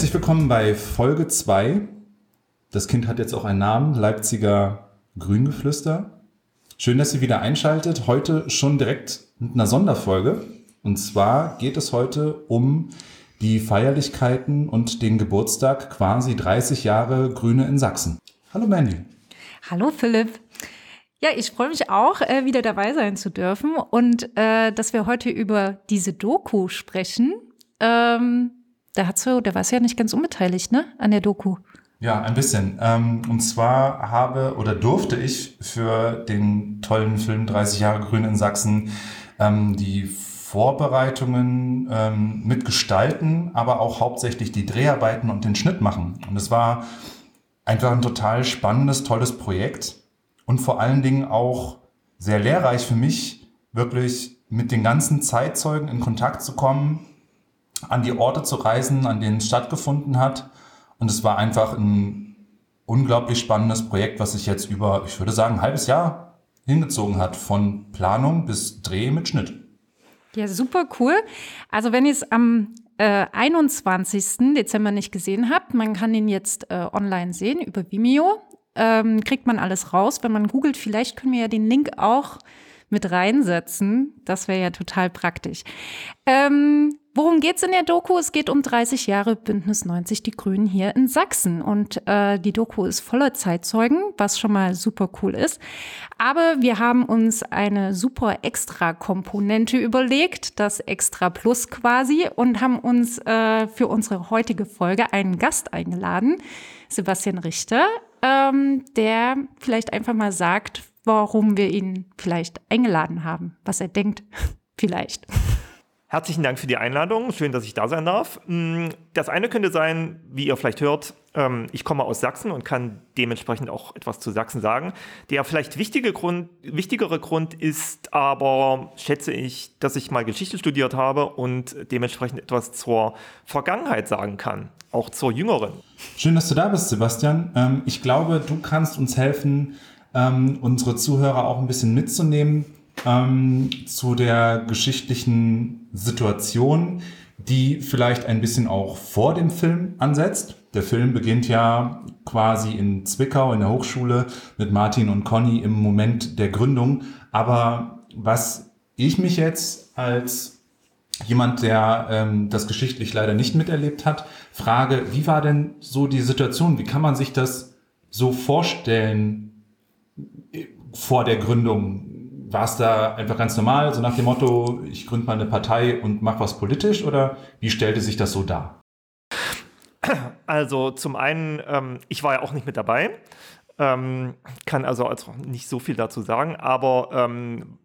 Herzlich willkommen bei Folge 2. Das Kind hat jetzt auch einen Namen, Leipziger Grüngeflüster. Schön, dass ihr wieder einschaltet. Heute schon direkt mit einer Sonderfolge. Und zwar geht es heute um die Feierlichkeiten und den Geburtstag quasi 30 Jahre Grüne in Sachsen. Hallo Mandy. Hallo Philipp. Ja, ich freue mich auch, äh, wieder dabei sein zu dürfen und äh, dass wir heute über diese Doku sprechen. Ähm, da hat so, der war ja nicht ganz unbeteiligt, ne, an der Doku. Ja, ein bisschen. Ähm, und zwar habe oder durfte ich für den tollen Film 30 Jahre Grün in Sachsen ähm, die Vorbereitungen ähm, mitgestalten, aber auch hauptsächlich die Dreharbeiten und den Schnitt machen. Und es war einfach ein total spannendes, tolles Projekt und vor allen Dingen auch sehr lehrreich für mich, wirklich mit den ganzen Zeitzeugen in Kontakt zu kommen, an die Orte zu reisen, an denen es stattgefunden hat. Und es war einfach ein unglaublich spannendes Projekt, was sich jetzt über, ich würde sagen, ein halbes Jahr hingezogen hat, von Planung bis Dreh mit Schnitt. Ja, super cool. Also wenn ihr es am äh, 21. Dezember nicht gesehen habt, man kann ihn jetzt äh, online sehen über Vimeo. Ähm, kriegt man alles raus. Wenn man googelt, vielleicht können wir ja den Link auch mit reinsetzen. Das wäre ja total praktisch. Ähm, Worum geht's in der Doku? Es geht um 30 Jahre Bündnis 90 Die Grünen hier in Sachsen. Und äh, die Doku ist voller Zeitzeugen, was schon mal super cool ist. Aber wir haben uns eine super Extra-Komponente überlegt, das Extra Plus quasi, und haben uns äh, für unsere heutige Folge einen Gast eingeladen, Sebastian Richter, ähm, der vielleicht einfach mal sagt, warum wir ihn vielleicht eingeladen haben, was er denkt, vielleicht. Herzlichen Dank für die Einladung. Schön, dass ich da sein darf. Mm, das eine könnte sein, wie ihr vielleicht hört, ähm, ich komme aus Sachsen und kann dementsprechend auch etwas zu Sachsen sagen. Der vielleicht wichtige Grund, wichtigere Grund ist aber, schätze ich, dass ich mal Geschichte studiert habe und dementsprechend etwas zur Vergangenheit sagen kann, auch zur jüngeren. Schön, dass du da bist, Sebastian. Ähm, ich glaube, du kannst uns helfen, ähm, unsere Zuhörer auch ein bisschen mitzunehmen ähm, zu der geschichtlichen Situation, die vielleicht ein bisschen auch vor dem Film ansetzt. Der Film beginnt ja quasi in Zwickau in der Hochschule mit Martin und Conny im Moment der Gründung. Aber was ich mich jetzt als jemand, der ähm, das geschichtlich leider nicht miterlebt hat, frage, wie war denn so die Situation? Wie kann man sich das so vorstellen äh, vor der Gründung? War es da einfach ganz normal, so nach dem Motto, ich gründe mal eine Partei und mache was politisch oder wie stellte sich das so dar? Also zum einen, ähm, ich war ja auch nicht mit dabei, ähm, kann also, also nicht so viel dazu sagen, aber ähm,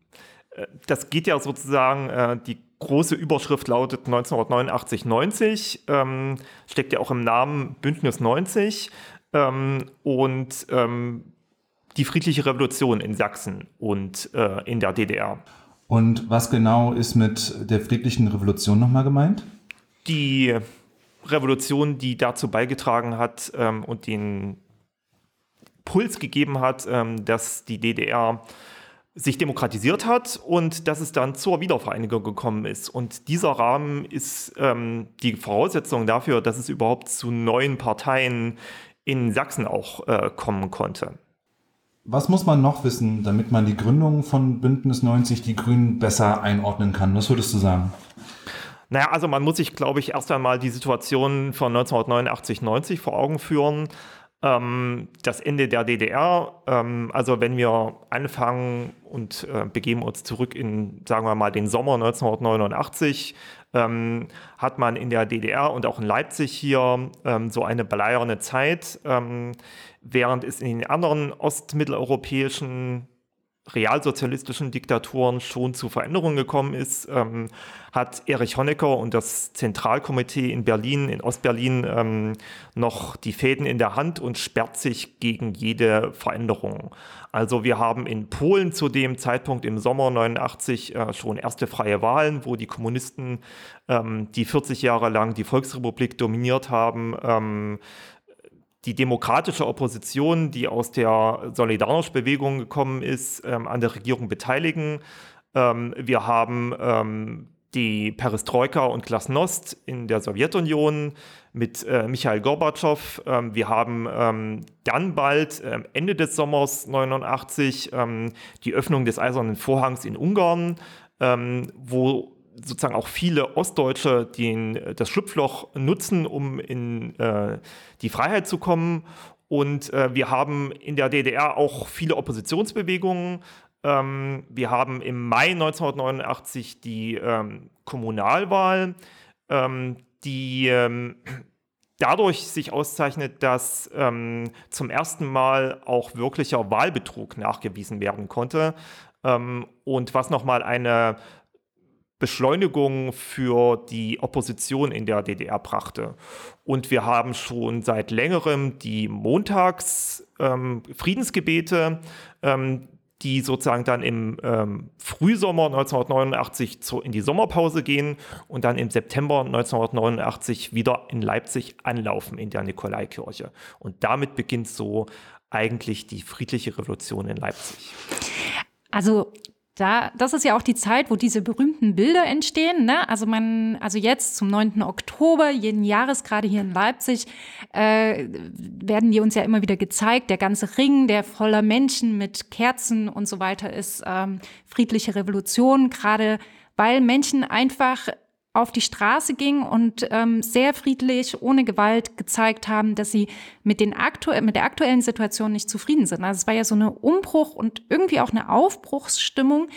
äh, das geht ja sozusagen, äh, die große Überschrift lautet 1989-90, ähm, steckt ja auch im Namen Bündnis 90 ähm, und ähm, die friedliche Revolution in Sachsen und äh, in der DDR. Und was genau ist mit der friedlichen Revolution nochmal gemeint? Die Revolution, die dazu beigetragen hat ähm, und den Puls gegeben hat, ähm, dass die DDR sich demokratisiert hat und dass es dann zur Wiedervereinigung gekommen ist. Und dieser Rahmen ist ähm, die Voraussetzung dafür, dass es überhaupt zu neuen Parteien in Sachsen auch äh, kommen konnte. Was muss man noch wissen, damit man die Gründung von Bündnis 90 Die Grünen besser einordnen kann? Was würdest du sagen? Naja, also man muss sich, glaube ich, erst einmal die Situation von 1989, 90 vor Augen führen. Ähm, das Ende der DDR, ähm, also wenn wir anfangen und äh, begeben uns zurück in, sagen wir mal, den Sommer 1989, ähm, hat man in der DDR und auch in Leipzig hier ähm, so eine bleierne Zeit, ähm, während es in den anderen ostmitteleuropäischen realsozialistischen Diktaturen schon zu Veränderungen gekommen ist, ähm, hat Erich Honecker und das Zentralkomitee in Berlin, in Ostberlin, ähm, noch die Fäden in der Hand und sperrt sich gegen jede Veränderung. Also wir haben in Polen zu dem Zeitpunkt im Sommer 89 äh, schon erste freie Wahlen, wo die Kommunisten, ähm, die 40 Jahre lang die Volksrepublik dominiert haben, ähm, die demokratische Opposition, die aus der Solidarność-Bewegung gekommen ist, ähm, an der Regierung beteiligen. Ähm, wir haben ähm, die Perestroika und Glasnost in der Sowjetunion mit äh, Michael Gorbatschow. Ähm, wir haben ähm, dann bald äh, Ende des Sommers 89 ähm, die Öffnung des Eisernen Vorhangs in Ungarn, wo sozusagen auch viele Ostdeutsche den, das Schlupfloch nutzen, um in äh, die Freiheit zu kommen. Und äh, wir haben in der DDR auch viele Oppositionsbewegungen. Ähm, wir haben im Mai 1989 die ähm, Kommunalwahl, ähm, die ähm, dadurch sich auszeichnet, dass ähm, zum ersten Mal auch wirklicher Wahlbetrug nachgewiesen werden konnte. Ähm, und was nochmal eine Beschleunigung für die Opposition in der DDR brachte. Und wir haben schon seit längerem die Montags-Friedensgebete, ähm, die sozusagen dann im ähm, Frühsommer 1989 zu, in die Sommerpause gehen und dann im September 1989 wieder in Leipzig anlaufen in der Nikolaikirche. Und damit beginnt so eigentlich die friedliche Revolution in Leipzig. Also da, das ist ja auch die Zeit, wo diese berühmten Bilder entstehen. Ne? Also man, also jetzt zum 9. Oktober jeden Jahres, gerade hier in Leipzig, äh, werden die uns ja immer wieder gezeigt. Der ganze Ring, der voller Menschen mit Kerzen und so weiter ist, ähm, friedliche Revolution, gerade weil Menschen einfach auf die Straße ging und ähm, sehr friedlich, ohne Gewalt gezeigt haben, dass sie mit, den aktu mit der aktuellen Situation nicht zufrieden sind. Also es war ja so eine Umbruch und irgendwie auch eine Aufbruchsstimmung.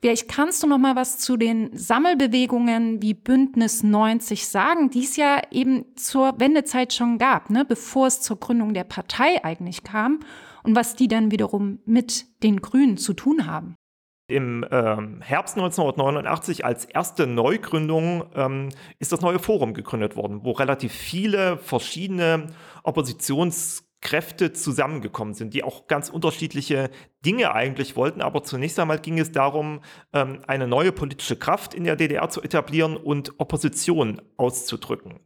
Vielleicht kannst du noch mal was zu den Sammelbewegungen wie Bündnis 90 sagen, die es ja eben zur Wendezeit schon gab, ne, bevor es zur Gründung der Partei eigentlich kam und was die dann wiederum mit den Grünen zu tun haben. Im ähm, Herbst 1989 als erste Neugründung ähm, ist das neue Forum gegründet worden, wo relativ viele verschiedene Oppositionskräfte zusammengekommen sind, die auch ganz unterschiedliche Dinge eigentlich wollten. Aber zunächst einmal ging es darum, ähm, eine neue politische Kraft in der DDR zu etablieren und Opposition auszudrücken.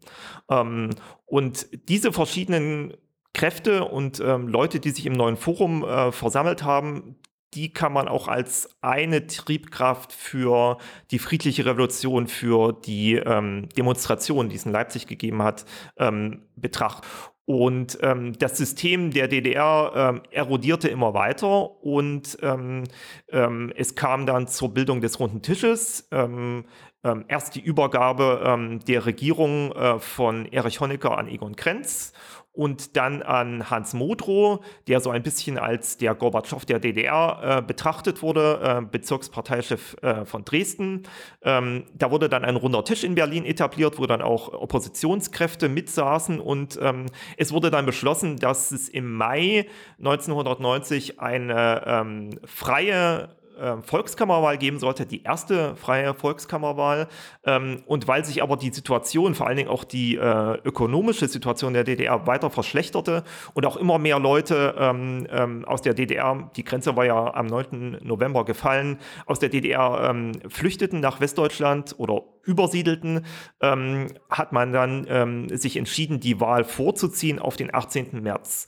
Ähm, und diese verschiedenen Kräfte und ähm, Leute, die sich im neuen Forum äh, versammelt haben, die kann man auch als eine Triebkraft für die friedliche Revolution, für die ähm, Demonstration, die es in Leipzig gegeben hat, ähm, betrachten. Und ähm, das System der DDR ähm, erodierte immer weiter und ähm, ähm, es kam dann zur Bildung des Runden Tisches. Ähm, ähm, erst die Übergabe ähm, der Regierung äh, von Erich Honecker an Egon Krenz und dann an Hans Modrow, der so ein bisschen als der Gorbatschow der DDR äh, betrachtet wurde, äh, Bezirksparteichef äh, von Dresden. Ähm, da wurde dann ein runder Tisch in Berlin etabliert, wo dann auch Oppositionskräfte mitsaßen und ähm, es wurde dann beschlossen, dass es im Mai 1990 eine ähm, freie äh, Volkskammerwahl geben sollte, die erste freie Volkskammerwahl. Ähm, und weil sich aber die Situation, vor allen Dingen auch die äh, ökonomische Situation der DDR weiter verschlechterte und auch immer mehr Leute ähm, ähm, aus der DDR, die Grenze war ja am 9. November gefallen, aus der DDR ähm, flüchteten nach Westdeutschland oder übersiedelten, ähm, hat man dann ähm, sich entschieden, die Wahl vorzuziehen auf den 18. März.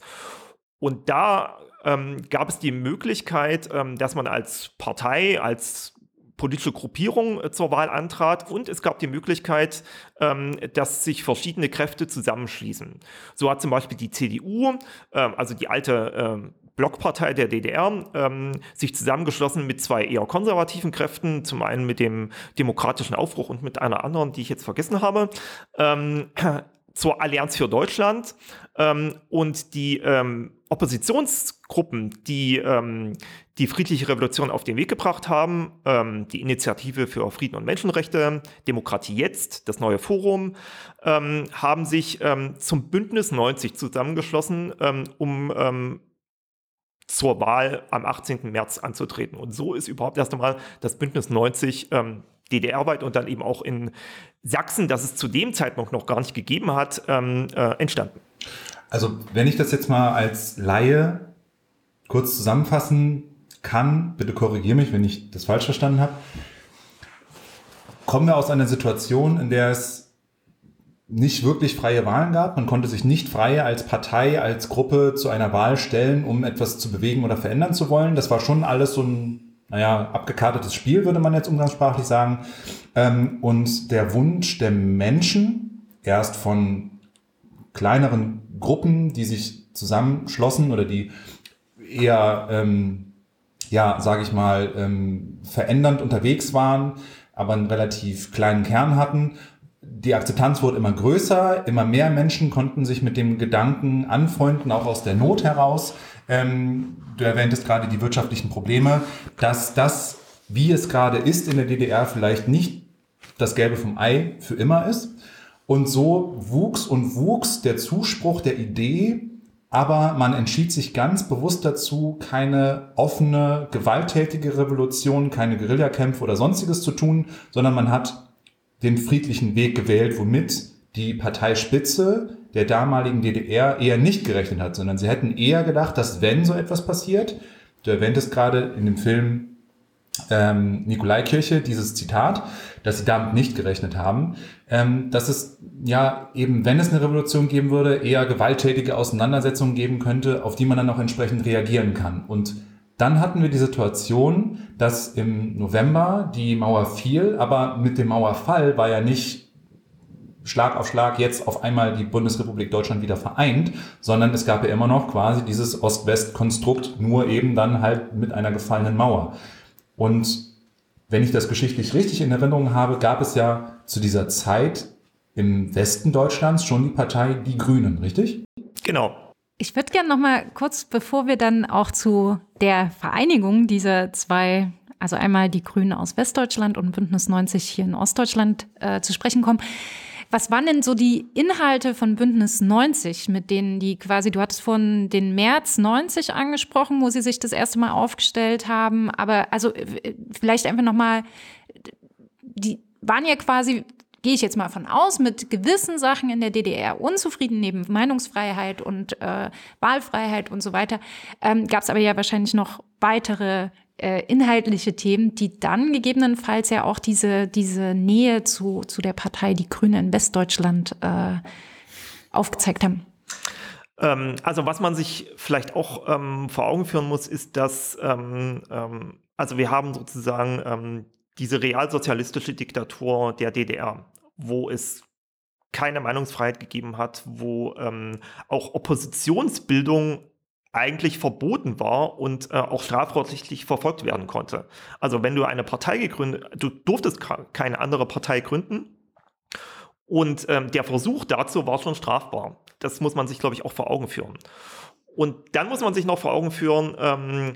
Und da ähm, gab es die Möglichkeit, ähm, dass man als Partei, als politische Gruppierung äh, zur Wahl antrat. Und es gab die Möglichkeit, ähm, dass sich verschiedene Kräfte zusammenschließen. So hat zum Beispiel die CDU, ähm, also die alte ähm, Blockpartei der DDR, ähm, sich zusammengeschlossen mit zwei eher konservativen Kräften, zum einen mit dem demokratischen Aufbruch und mit einer anderen, die ich jetzt vergessen habe, ähm, zur Allianz für Deutschland ähm, und die ähm, Oppositionsgruppen, die ähm, die friedliche Revolution auf den Weg gebracht haben, ähm, die Initiative für Frieden und Menschenrechte, Demokratie jetzt, das neue Forum, ähm, haben sich ähm, zum Bündnis 90 zusammengeschlossen, ähm, um ähm, zur Wahl am 18. März anzutreten. Und so ist überhaupt erst einmal das Bündnis 90 ähm, DDR-weit und dann eben auch in Sachsen, das es zu dem Zeitpunkt noch gar nicht gegeben hat, äh, entstanden. Also wenn ich das jetzt mal als Laie kurz zusammenfassen kann, bitte korrigiere mich, wenn ich das falsch verstanden habe, kommen wir aus einer Situation, in der es nicht wirklich freie Wahlen gab. Man konnte sich nicht frei als Partei, als Gruppe zu einer Wahl stellen, um etwas zu bewegen oder verändern zu wollen. Das war schon alles so ein naja, abgekartetes Spiel, würde man jetzt umgangssprachlich sagen. Ähm, und der Wunsch der Menschen, erst von kleineren Gruppen, die sich zusammenschlossen oder die eher, ähm, ja, sage ich mal, ähm, verändernd unterwegs waren, aber einen relativ kleinen Kern hatten. Die Akzeptanz wurde immer größer, immer mehr Menschen konnten sich mit dem Gedanken anfreunden, auch aus der Not heraus. Ähm, du erwähntest gerade die wirtschaftlichen Probleme, dass das, wie es gerade ist in der DDR, vielleicht nicht das Gelbe vom Ei für immer ist. Und so wuchs und wuchs der Zuspruch der Idee, aber man entschied sich ganz bewusst dazu, keine offene, gewalttätige Revolution, keine Guerillakämpfe oder sonstiges zu tun, sondern man hat den friedlichen Weg gewählt, womit die Parteispitze der damaligen DDR eher nicht gerechnet hat, sondern sie hätten eher gedacht, dass wenn so etwas passiert, du erwähntest gerade in dem Film ähm, Nikolaikirche dieses Zitat, dass sie damit nicht gerechnet haben, ähm, dass es ja eben, wenn es eine Revolution geben würde, eher gewalttätige Auseinandersetzungen geben könnte, auf die man dann auch entsprechend reagieren kann. Und dann hatten wir die Situation, dass im November die Mauer fiel, aber mit dem Mauerfall war ja nicht Schlag auf Schlag jetzt auf einmal die Bundesrepublik Deutschland wieder vereint, sondern es gab ja immer noch quasi dieses Ost-West-Konstrukt, nur eben dann halt mit einer gefallenen Mauer. Und wenn ich das geschichtlich richtig in Erinnerung habe, gab es ja zu dieser Zeit im Westen Deutschlands schon die Partei Die Grünen, richtig? Genau. Ich würde gerne noch mal kurz, bevor wir dann auch zu der Vereinigung dieser zwei, also einmal die Grünen aus Westdeutschland und Bündnis 90 hier in Ostdeutschland äh, zu sprechen kommen, was waren denn so die Inhalte von Bündnis 90, mit denen die quasi, du hattest von den März 90 angesprochen, wo sie sich das erste Mal aufgestellt haben, aber also äh, vielleicht einfach nochmal, die waren ja quasi, gehe ich jetzt mal von aus, mit gewissen Sachen in der DDR unzufrieden, neben Meinungsfreiheit und äh, Wahlfreiheit und so weiter, ähm, gab es aber ja wahrscheinlich noch weitere äh, inhaltliche Themen, die dann gegebenenfalls ja auch diese, diese Nähe zu, zu der Partei Die Grünen in Westdeutschland äh, aufgezeigt haben. Ähm, also was man sich vielleicht auch ähm, vor Augen führen muss, ist, dass ähm, ähm also wir haben sozusagen ähm, diese realsozialistische Diktatur der DDR, wo es keine Meinungsfreiheit gegeben hat, wo ähm, auch Oppositionsbildung eigentlich verboten war und äh, auch strafrechtlich verfolgt werden konnte. Also wenn du eine Partei gegründet, du durftest keine andere Partei gründen und ähm, der Versuch dazu war schon strafbar. Das muss man sich, glaube ich, auch vor Augen führen. Und dann muss man sich noch vor Augen führen, ähm,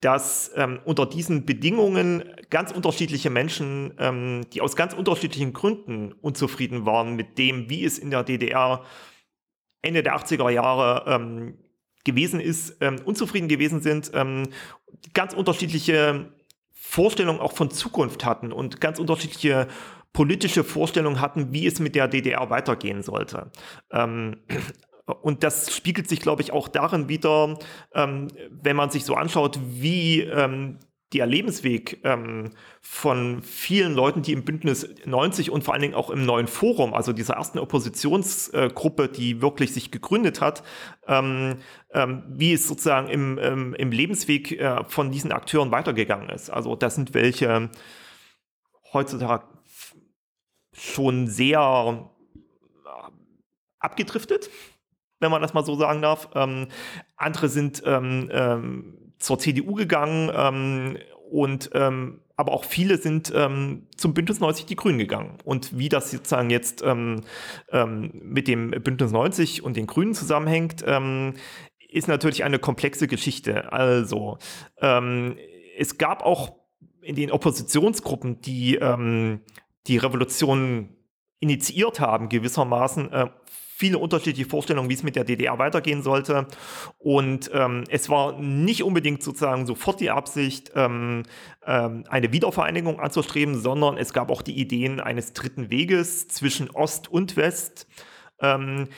dass ähm, unter diesen Bedingungen ganz unterschiedliche Menschen, ähm, die aus ganz unterschiedlichen Gründen unzufrieden waren mit dem, wie es in der DDR Ende der 80er Jahre ähm, gewesen ist, ähm, unzufrieden gewesen sind, ähm, ganz unterschiedliche Vorstellungen auch von Zukunft hatten und ganz unterschiedliche politische Vorstellungen hatten, wie es mit der DDR weitergehen sollte. Ähm, und das spiegelt sich, glaube ich, auch darin wieder, ähm, wenn man sich so anschaut, wie ähm, der Lebensweg ähm, von vielen Leuten, die im Bündnis 90 und vor allen Dingen auch im neuen Forum, also dieser ersten Oppositionsgruppe, äh, die wirklich sich gegründet hat, ähm, ähm, wie es sozusagen im, ähm, im Lebensweg äh, von diesen Akteuren weitergegangen ist. Also das sind welche heutzutage schon sehr äh, abgedriftet, wenn man das mal so sagen darf. Ähm, andere sind ähm, zur CDU gegangen ähm, und ähm, aber auch viele sind ähm, zum Bündnis 90 die Grünen gegangen. Und wie das sozusagen jetzt ähm, ähm, mit dem Bündnis 90 und den Grünen zusammenhängt, ähm, ist natürlich eine komplexe Geschichte. Also ähm, es gab auch in den Oppositionsgruppen, die ähm, die Revolution initiiert haben, gewissermaßen äh, viele unterschiedliche Vorstellungen, wie es mit der DDR weitergehen sollte. Und ähm, es war nicht unbedingt sozusagen sofort die Absicht, ähm, ähm, eine Wiedervereinigung anzustreben, sondern es gab auch die Ideen eines dritten Weges zwischen Ost und West. Ähm,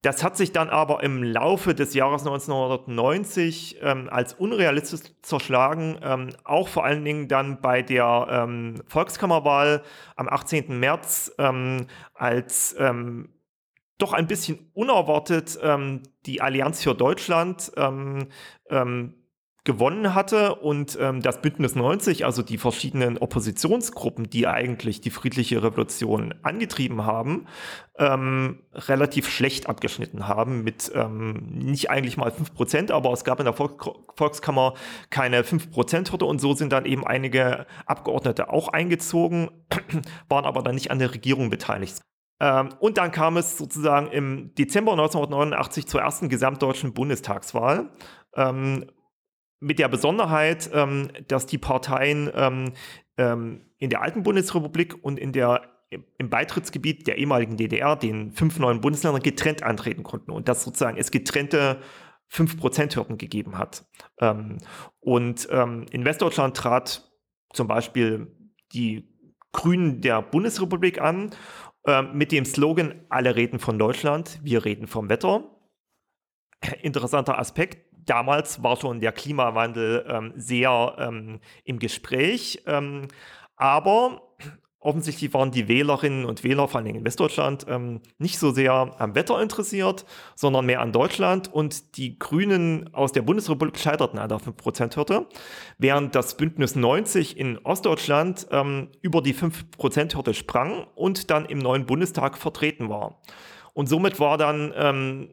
das hat sich dann aber im Laufe des Jahres 1990 ähm, als unrealistisch zerschlagen, ähm, auch vor allen Dingen dann bei der Volkskammerwahl am 18. März, als doch ein bisschen unerwartet ähm, die Allianz für Deutschland ähm, ähm, gewonnen hatte und ähm, das Bündnis 90, also die verschiedenen Oppositionsgruppen, die eigentlich die friedliche Revolution angetrieben haben, ähm, relativ schlecht abgeschnitten haben mit ähm, nicht eigentlich mal fünf Prozent, aber es gab in der Volk Volkskammer keine fünf Prozent Hürde und so sind dann eben einige Abgeordnete auch eingezogen, waren aber dann nicht an der Regierung beteiligt. Ähm, und dann kam es sozusagen im Dezember 1989 zur ersten gesamtdeutschen Bundestagswahl. Ähm, mit der Besonderheit, ähm, dass die Parteien in der alten Bundesrepublik und in der im Beitrittsgebiet der ehemaligen DDR, den fünf neuen Bundesländern, getrennt antreten konnten und dass sozusagen es getrennte 5%-Hürden gegeben hat. Und in Westdeutschland trat zum Beispiel die Grünen der Bundesrepublik an mit dem Slogan, alle reden von Deutschland, wir reden vom Wetter. Interessanter Aspekt, damals war schon der Klimawandel ähm, sehr ähm, im Gespräch, ähm, aber offensichtlich waren die Wählerinnen und Wähler, vor allem in Westdeutschland, ähm, nicht so sehr am Wetter interessiert, sondern mehr an Deutschland und die Grünen aus der Bundesrepublik scheiterten an der 5%-Hürde, während das Bündnis 90 in Ostdeutschland ähm, über die 5%-Hürde sprang und dann im neuen Bundestag vertreten war. Und somit war dann ähm,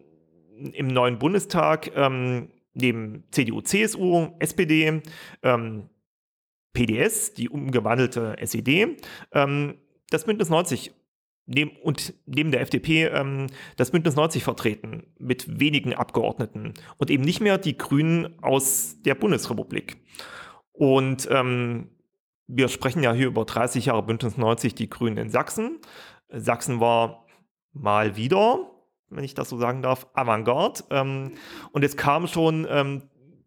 im neuen Bundestag ähm, neben CDU, CSU, SPD, ähm, PDS, die umgewandelte SED, ähm, das Bündnis 90 neben, und neben der FDP ähm, das Bündnis 90 vertreten mit wenigen Abgeordneten und eben nicht mehr die Grünen aus der Bundesrepublik. Und ähm, wir sprechen ja hier über 30 Jahre Bündnis 90, die Grünen in Sachsen. Sachsen war mal wieder wenn ich das so sagen darf, Avantgarde. Ähm, und es kam schon ähm,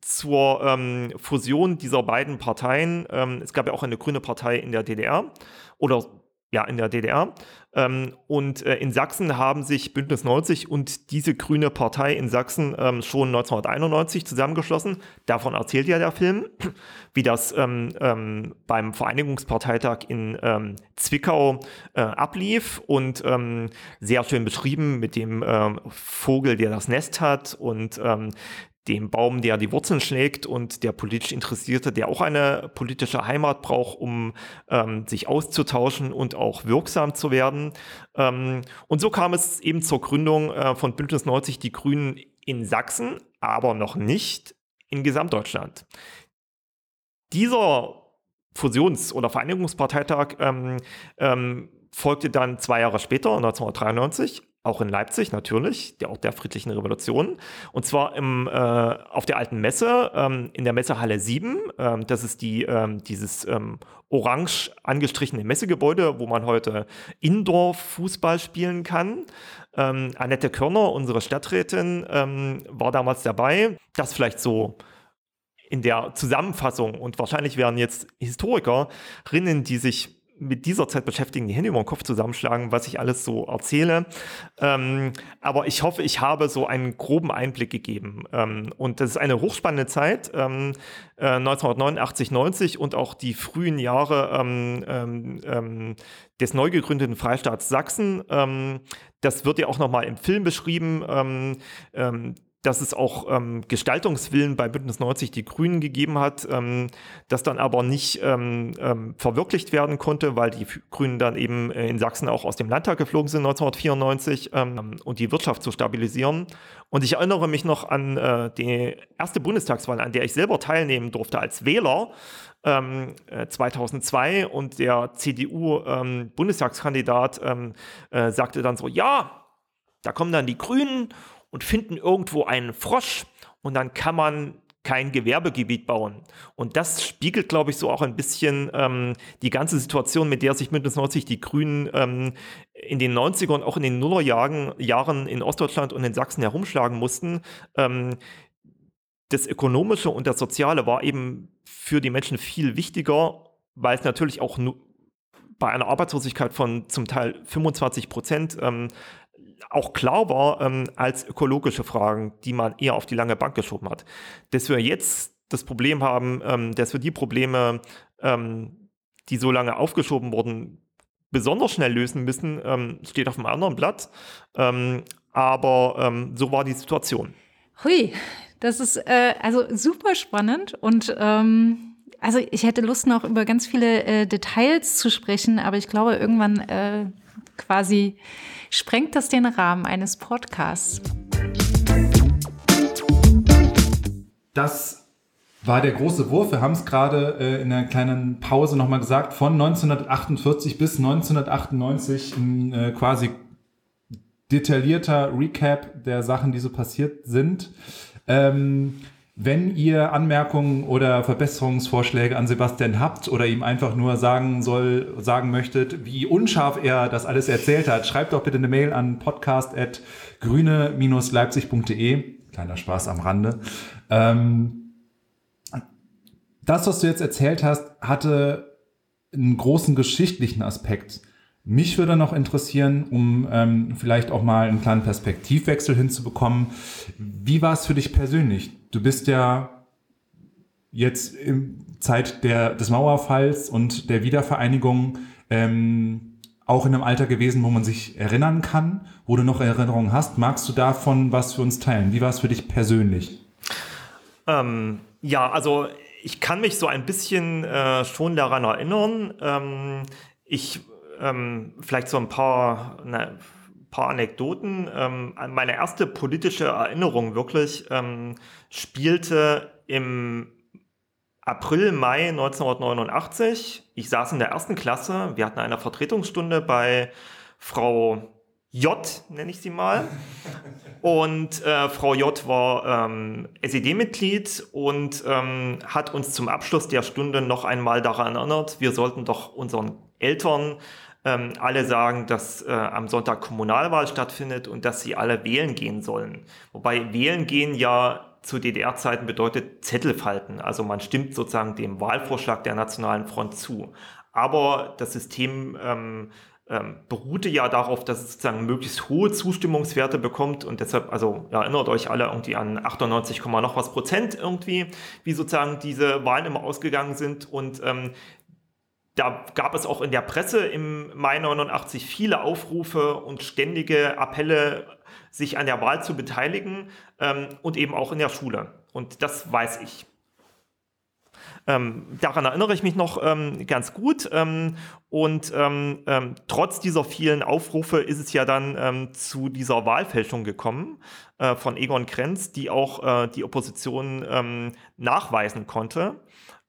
zur ähm, Fusion dieser beiden Parteien. Ähm, es gab ja auch eine grüne Partei in der DDR oder ja, in der DDR. Ähm, und äh, in Sachsen haben sich Bündnis 90 und diese grüne Partei in Sachsen ähm, schon 1991 zusammengeschlossen. Davon erzählt ja der Film, wie das ähm, ähm beim Vereinigungsparteitag in ähm, Zwickau äh, ablief und ähm, sehr schön beschrieben mit dem Vogel, der das Nest hat und dem Baum, der die Wurzeln schlägt und der politisch Interessierte, der auch eine politische Heimat braucht, um ähm, sich auszutauschen und auch wirksam zu werden. Ähm, und so kam es eben zur Gründung äh, von Bündnis 90 Die Grünen in Sachsen, aber noch nicht in Gesamtdeutschland. Dieser Fusions- oder Vereinigungsparteitag ähm, ähm, folgte dann zwei Jahre später, 1993, auch in Leipzig natürlich, der Ort der friedlichen Revolution. Und zwar im, äh, auf der alten Messe, ähm, in der Messehalle 7. Ähm, das ist die, ähm, dieses ähm, orange angestrichene Messegebäude, wo man heute Indoor-Fußball spielen kann. Ähm, Annette Körner, unsere Stadträtin, ähm, war damals dabei. Das vielleicht so in der Zusammenfassung. Und wahrscheinlich werden jetzt Historikerinnen, die sich mit dieser Zeit beschäftigen, die Hände über den Kopf zusammenschlagen, was ich alles so erzähle. Ähm, aber ich hoffe, ich habe so einen groben Einblick gegeben. Ähm, und das ist eine hochspannende Zeit, ähm, äh, 1989, 90 und auch die frühen Jahre ähm, ähm, ähm, des neu gegründeten Freistaats Sachsen. das wird ja auch nochmal im Film beschrieben dass es auch ähm, Gestaltungswillen bei Bündnis 90 die Grünen gegeben hat, ähm, das dann aber nicht ähm, ähm verwirklicht werden konnte, weil die Grünen dann eben äh, in Sachsen auch aus dem Landtag geflogen sind 1994 ähm, und die Wirtschaft zu stabilisieren. Und ich erinnere mich noch an äh, die erste Bundestagswahl, an der ich selber teilnehmen durfte als Wähler. 2002 ähm, und der CDU-Bundestagskandidat äh, sagte dann so, ja, da kommen dann die Grünen und finden irgendwo einen Frosch und dann kann man kein Gewerbegebiet bauen. Und das spiegelt, glaube ich, so auch ein bisschen ähm, die ganze Situation, mit der sich Bündnis 90 die Grünen ähm, in den 90er und auch in den Nullerjahren Jahren in Ostdeutschland und in Sachsen herumschlagen mussten. Ähm, das Ökonomische und das Soziale war eben für die Menschen viel wichtiger, weil es natürlich auch bei einer Arbeitslosigkeit von zum Teil 25 Prozent ähm, auch klar war ähm, als ökologische Fragen, die man eher auf die lange Bank geschoben hat. Dass wir jetzt das Problem haben, ähm, dass wir die Probleme, ähm, die so lange aufgeschoben wurden, besonders schnell lösen müssen, ähm, steht auf einem anderen Blatt. Ähm, aber ähm, so war die Situation. Hui, Das ist äh, also super spannend und also ich hätte Lust noch über ganz viele äh, Details zu sprechen, aber ich glaube, irgendwann äh, quasi sprengt das den Rahmen eines Podcasts. Das war der große Wurf. Wir haben es gerade äh, in einer kleinen Pause nochmal gesagt, von 1948 bis 1998 ein äh, quasi detaillierter Recap der Sachen, die so passiert sind. Ähm, wenn ihr Anmerkungen oder Verbesserungsvorschläge an Sebastian habt oder ihm einfach nur sagen soll, sagen möchtet, wie unscharf er das alles erzählt hat, schreibt doch bitte eine Mail an podcast.grüne-leipzig.de. Kleiner Spaß am Rande. Ähm, das, was du jetzt erzählt hast, hatte einen großen geschichtlichen Aspekt. Mich würde noch interessieren, um ähm, vielleicht auch mal einen kleinen Perspektivwechsel hinzubekommen. Wie war es für dich persönlich? Du bist ja jetzt in Zeit der, des Mauerfalls und der Wiedervereinigung ähm, auch in einem Alter gewesen, wo man sich erinnern kann, wo du noch Erinnerungen hast. Magst du davon was für uns teilen? Wie war es für dich persönlich? Ähm, ja, also ich kann mich so ein bisschen äh, schon daran erinnern. Ähm, ich ähm, vielleicht so ein paar, ne, paar Anekdoten. Ähm, meine erste politische Erinnerung wirklich ähm, spielte im April, Mai 1989. Ich saß in der ersten Klasse. Wir hatten eine Vertretungsstunde bei Frau J, nenne ich sie mal. Und äh, Frau J war ähm, SED-Mitglied und ähm, hat uns zum Abschluss der Stunde noch einmal daran erinnert, wir sollten doch unseren Eltern ähm, alle sagen, dass äh, am Sonntag Kommunalwahl stattfindet und dass sie alle wählen gehen sollen. Wobei wählen gehen ja zu DDR-Zeiten bedeutet Zettel falten. Also man stimmt sozusagen dem Wahlvorschlag der Nationalen Front zu. Aber das System ähm, ähm, beruhte ja darauf, dass es sozusagen möglichst hohe Zustimmungswerte bekommt und deshalb, also ja, erinnert euch alle irgendwie an 98, noch was Prozent irgendwie, wie sozusagen diese Wahlen immer ausgegangen sind und ähm, da gab es auch in der Presse im Mai 89 viele Aufrufe und ständige Appelle, sich an der Wahl zu beteiligen ähm, und eben auch in der Schule. Und das weiß ich. Ähm, daran erinnere ich mich noch ähm, ganz gut. Ähm, und ähm, ähm, trotz dieser vielen Aufrufe ist es ja dann zu dieser Wahlfälschung gekommen äh, von Egon Krenz, die auch äh, die Opposition nachweisen konnte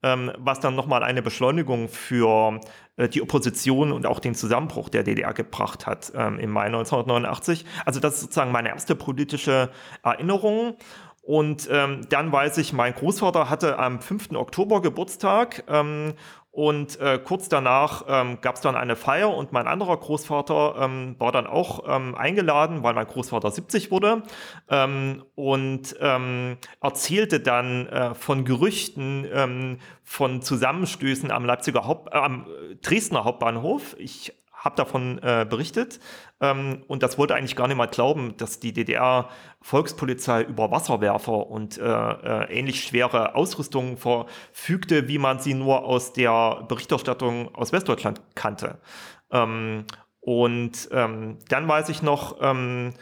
was dann nochmal eine Beschleunigung für äh, die Opposition und auch den Zusammenbruch der DDR gebracht hat ähm, im Mai 1989. Also das ist sozusagen meine erste politische Erinnerung. Und ähm, dann weiß ich, mein Großvater hatte am 5. Oktober Geburtstag ähm, und äh, kurz danach ähm, gab es dann eine Feier und mein anderer Großvater ähm, war dann auch ähm, eingeladen, weil mein Großvater 70 wurde ähm, und ähm, erzählte dann äh, von Gerüchten ähm, von Zusammenstößen am Leipziger Haupt, äh, am Dresdner Hauptbahnhof. Ich habe davon äh, berichtet ähm, und das wollte eigentlich gar nicht mal glauben, dass die DDR-Volkspolizei über Wasserwerfer und äh, äh, ähnlich schwere Ausrüstung verfügte, wie man sie nur aus der Berichterstattung aus Westdeutschland kannte. Ähm, und ähm, dann weiß ich noch, ähm,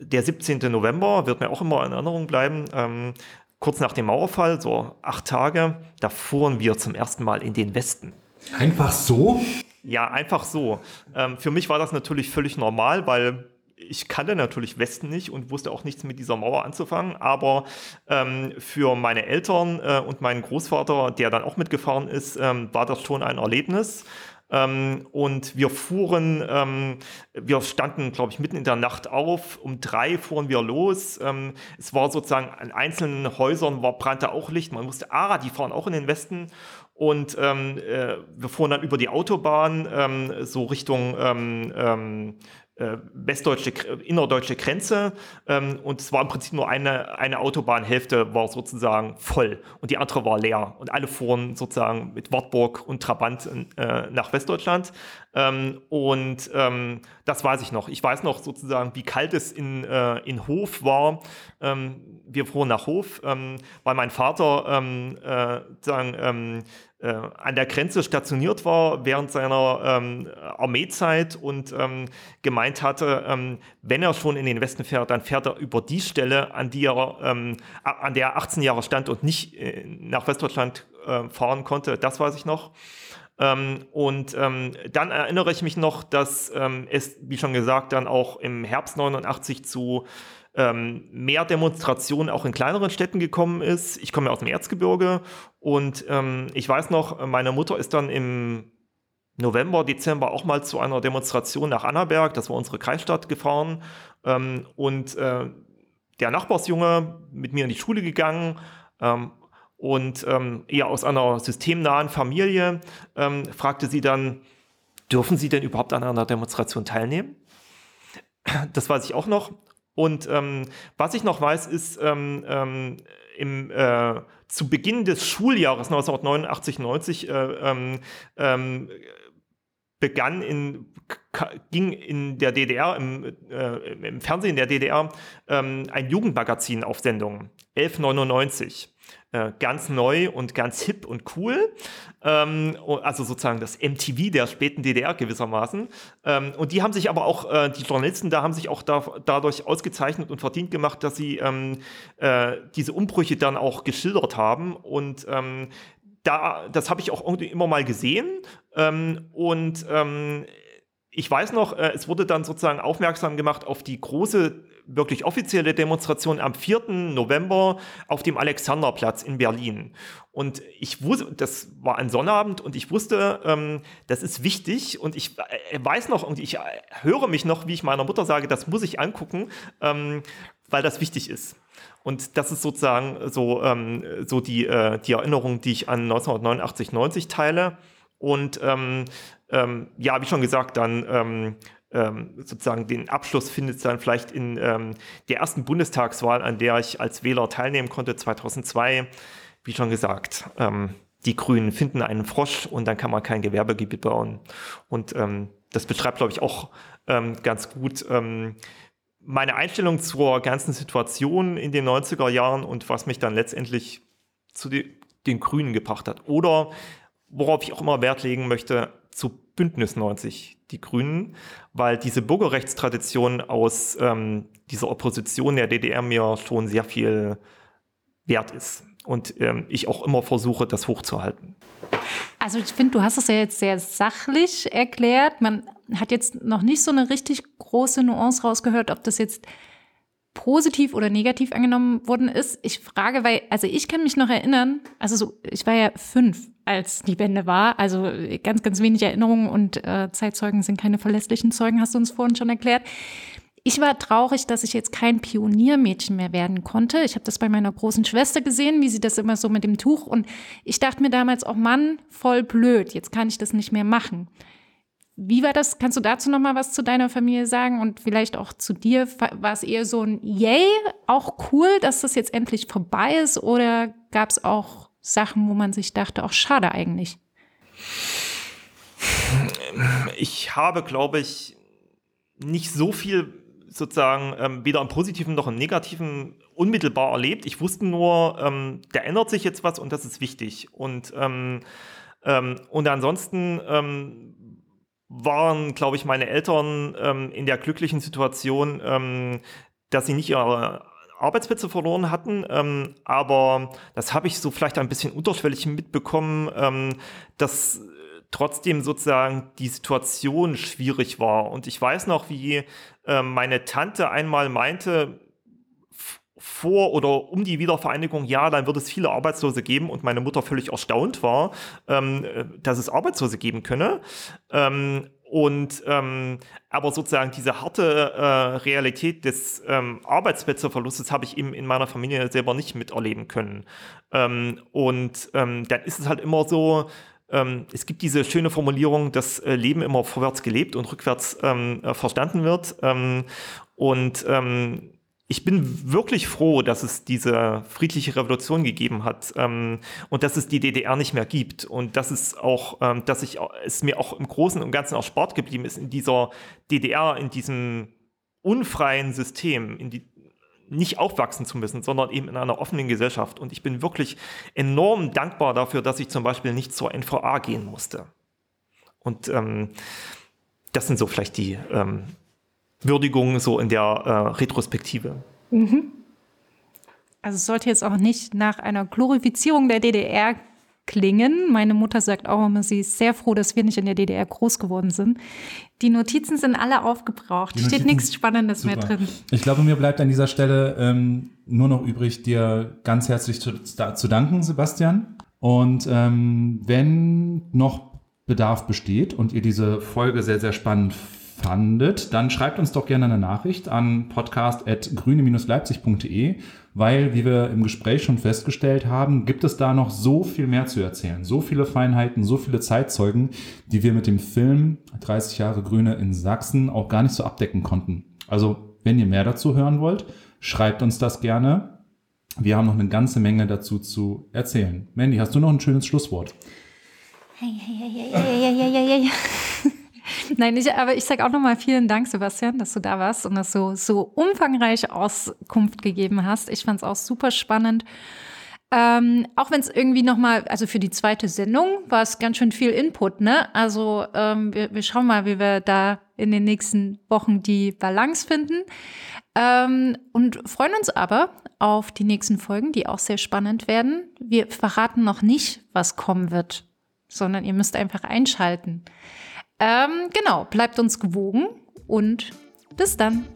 der 17. November wird mir auch immer in Erinnerung bleiben. Ähm, kurz nach dem Mauerfall, so acht Tage, da fuhren wir zum ersten Mal in den Westen. Einfach so? Ja, einfach so. Ähm, für mich war das natürlich völlig normal, weil ich kannte natürlich Westen nicht und wusste auch nichts mit dieser Mauer anzufangen, aber ähm, für meine Eltern äh, und meinen Großvater, der dann auch mitgefahren ist, ähm, war das schon ein Erlebnis. Ähm, und wir fuhren, ähm, wir standen, glaube ich, mitten in der Nacht auf. Um drei fuhren wir los. Ähm, es war sozusagen an einzelnen Häusern war, brannte auch Licht. Man wusste, ah, die fahren auch in den Westen. Und ähm, äh, wir fuhren dann über die Autobahn ähm, so Richtung ähm, ähm äh, westdeutsche, innerdeutsche Grenze. Ähm, und es war im Prinzip nur eine, eine Autobahnhälfte war sozusagen voll und die andere war leer. Und alle fuhren sozusagen mit Wartburg und Trabant äh, nach Westdeutschland. Ähm, und ähm, das weiß ich noch. Ich weiß noch sozusagen, wie kalt es in, äh, in Hof war. Ähm, wir fuhren nach Hof, ähm, weil mein Vater ähm, äh, sagen, ähm, äh, an der Grenze stationiert war während seiner ähm, Armeezeit und ähm, gemeint hatte, ähm, wenn er schon in den Westen fährt, dann fährt er über die Stelle, an, die er, an der er 18 Jahre stand und nicht äh, nach Westdeutschland äh, fahren konnte. Das weiß ich noch. Ähm, und ähm, dann erinnere ich mich noch, dass es, wie schon gesagt, dann auch im Herbst 89 zu ähm, mehr Demonstrationen auch in kleineren Städten gekommen ist. Ich komme ja aus dem Erzgebirge und ähm, ich weiß noch, meine Mutter ist dann im November, Dezember auch mal zu einer Demonstration nach Annaberg, das war unsere Kreisstadt, gefahren ähm, und äh, der Nachbarsjunge mit mir in die Schule gegangen ähm, und ähm, eher aus einer systemnahen Familie ähm, fragte sie dann, dürfen Sie denn überhaupt an einer Demonstration teilnehmen? Das weiß ich auch noch. Und ähm, was ich noch weiß, ist, ähm, ähm, im, äh, zu Beginn des Schuljahres 1989, 90 äh, ähm, ähm, begann in, ging in der DDR, im, äh, im Fernsehen der DDR, ähm, ein Jugendmagazin auf Sendung, 1199. Äh, ganz neu und ganz hip und cool. Ähm, also sozusagen das MTV der späten DDR gewissermaßen. Ähm, und die haben sich aber auch, äh, die Journalisten da haben sich auch da, dadurch ausgezeichnet und verdient gemacht, dass sie ähm, äh, diese Umbrüche dann auch geschildert haben. Und ähm, da, das habe ich auch irgendwie immer mal gesehen. Ähm, und ähm, ich weiß noch, äh, es wurde dann sozusagen aufmerksam gemacht auf die große wirklich offizielle Demonstration am 4. November auf dem Alexanderplatz in Berlin. Und ich wusste, das war ein Sonnabend und ich wusste, ähm, das ist wichtig und ich äh, weiß noch und ich äh, höre mich noch, wie ich meiner Mutter sage, das muss ich angucken, ähm, weil das wichtig ist. Und das ist sozusagen so, ähm, so die, äh, die Erinnerung, die ich an 1989, 90 teile. Und ähm, ähm, ja, wie schon gesagt, dann ähm, ähm, sozusagen den Abschluss findet dann vielleicht in ähm, der ersten Bundestagswahl, an der ich als Wähler teilnehmen konnte, 2002. Wie schon gesagt, ähm, die Grünen finden einen Frosch und dann kann man kein Gewerbegebiet bauen. Und ähm, das beschreibt, glaube ich, auch ähm, ganz gut ähm, meine Einstellung zur ganzen Situation in den 90er Jahren und was mich dann letztendlich zu die, den Grünen gebracht hat. Oder worauf ich auch immer Wert legen möchte, zu Bündnis 90, die Grünen, weil diese Bürgerrechtstradition aus ähm, dieser Opposition der DDR mir schon sehr viel wert ist und ähm, ich auch immer versuche, das hochzuhalten. Also ich finde, du hast es ja jetzt sehr sachlich erklärt. Man hat jetzt noch nicht so eine richtig große Nuance rausgehört, ob das jetzt positiv oder negativ angenommen worden ist. Ich frage, weil, also ich kann mich noch erinnern, also so, ich war ja fünf, als die Wende war, also ganz, ganz wenig Erinnerungen und äh, Zeitzeugen sind keine verlässlichen Zeugen, hast du uns vorhin schon erklärt. Ich war traurig, dass ich jetzt kein Pioniermädchen mehr werden konnte. Ich habe das bei meiner großen Schwester gesehen, wie sie das immer so mit dem Tuch und ich dachte mir damals, oh Mann, voll blöd, jetzt kann ich das nicht mehr machen. Wie war das? Kannst du dazu noch mal was zu deiner Familie sagen und vielleicht auch zu dir? War es eher so ein Yay, auch cool, dass das jetzt endlich vorbei ist? Oder gab es auch Sachen, wo man sich dachte, auch schade eigentlich? Ich habe, glaube ich, nicht so viel sozusagen ähm, weder im Positiven noch im Negativen unmittelbar erlebt. Ich wusste nur, ähm, da ändert sich jetzt was und das ist wichtig. Und, ähm, ähm und ansonsten ähm, waren, glaube ich, meine Eltern ähm, in der glücklichen Situation, dass sie nicht ihre Arbeitsplätze verloren hatten, ähm, aber das habe ich so vielleicht ein bisschen unterschwellig mitbekommen, ähm, dass trotzdem sozusagen die Situation schwierig war. Und ich weiß noch, wie äh, meine Tante einmal meinte, vor oder um die Wiedervereinigung, ja, dann wird es viele Arbeitslose geben und meine Mutter völlig erstaunt war, ähm, dass es Arbeitslose geben könne. Ähm, und ähm, aber sozusagen diese harte äh, Realität des ähm, Arbeitsplätzeverlustes habe ich eben in meiner Familie selber nicht miterleben können. Ähm, und ähm, dann ist es halt immer so, ähm, es gibt diese schöne Formulierung, dass äh, Leben immer vorwärts gelebt und rückwärts ähm, äh, verstanden wird. Ähm, und ähm, ich bin wirklich froh, dass es diese friedliche Revolution gegeben hat ähm, und dass es die DDR nicht mehr gibt und dass es auch, ähm, dass ich es mir auch im Großen und Ganzen auch Sport geblieben ist in dieser DDR, in diesem unfreien System, in die, nicht aufwachsen zu müssen, sondern eben in einer offenen Gesellschaft. Und ich bin wirklich enorm dankbar dafür, dass ich zum Beispiel nicht zur NVA gehen musste. Und ähm, das sind so vielleicht die ähm, Würdigung so in der äh, Retrospektive. Mhm. Also es sollte jetzt auch nicht nach einer Glorifizierung der DDR klingen. Meine Mutter sagt auch immer, sie ist sehr froh, dass wir nicht in der DDR groß geworden sind. Die Notizen sind alle aufgebraucht. Die Steht nichts Spannendes super. mehr drin. Ich glaube, mir bleibt an dieser Stelle ähm, nur noch übrig, dir ganz herzlich zu, zu danken, Sebastian. Und ähm, wenn noch Bedarf besteht und ihr diese Folge sehr, sehr spannend fandet, dann schreibt uns doch gerne eine Nachricht an podcast.grüne-leipzig.de, weil, wie wir im Gespräch schon festgestellt haben, gibt es da noch so viel mehr zu erzählen. So viele Feinheiten, so viele Zeitzeugen, die wir mit dem Film 30 Jahre Grüne in Sachsen auch gar nicht so abdecken konnten. Also, wenn ihr mehr dazu hören wollt, schreibt uns das gerne. Wir haben noch eine ganze Menge dazu zu erzählen. Mandy, hast du noch ein schönes Schlusswort? Hey, hey, hey, hey, hey, hey, hey, hey. Nein, ich, aber ich sage auch nochmal vielen Dank, Sebastian, dass du da warst und dass du so umfangreich Auskunft gegeben hast. Ich fand es auch super spannend. Ähm, auch wenn es irgendwie nochmal, also für die zweite Sendung war es ganz schön viel Input, ne? Also ähm, wir, wir schauen mal, wie wir da in den nächsten Wochen die Balance finden. Ähm, und freuen uns aber auf die nächsten Folgen, die auch sehr spannend werden. Wir verraten noch nicht, was kommen wird, sondern ihr müsst einfach einschalten. Ähm, genau, bleibt uns gewogen und bis dann.